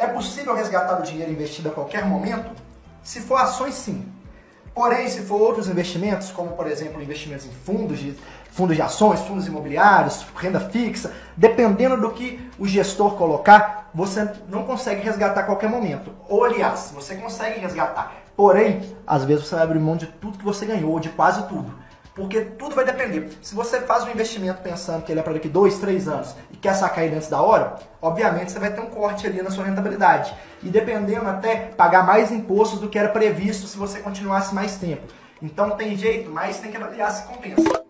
É possível resgatar o dinheiro investido a qualquer momento? Se for ações, sim. Porém, se for outros investimentos, como por exemplo investimentos em fundos de, fundos de ações, fundos imobiliários, renda fixa, dependendo do que o gestor colocar, você não consegue resgatar a qualquer momento. Ou aliás, você consegue resgatar. Porém, às vezes você vai abrir mão de tudo que você ganhou, ou de quase tudo. Porque tudo vai depender. Se você faz um investimento pensando que ele é para daqui dois, três anos e quer sacar ele antes da hora, obviamente você vai ter um corte ali na sua rentabilidade. E dependendo até pagar mais impostos do que era previsto se você continuasse mais tempo. Então tem jeito, mas tem que avaliar se compensa.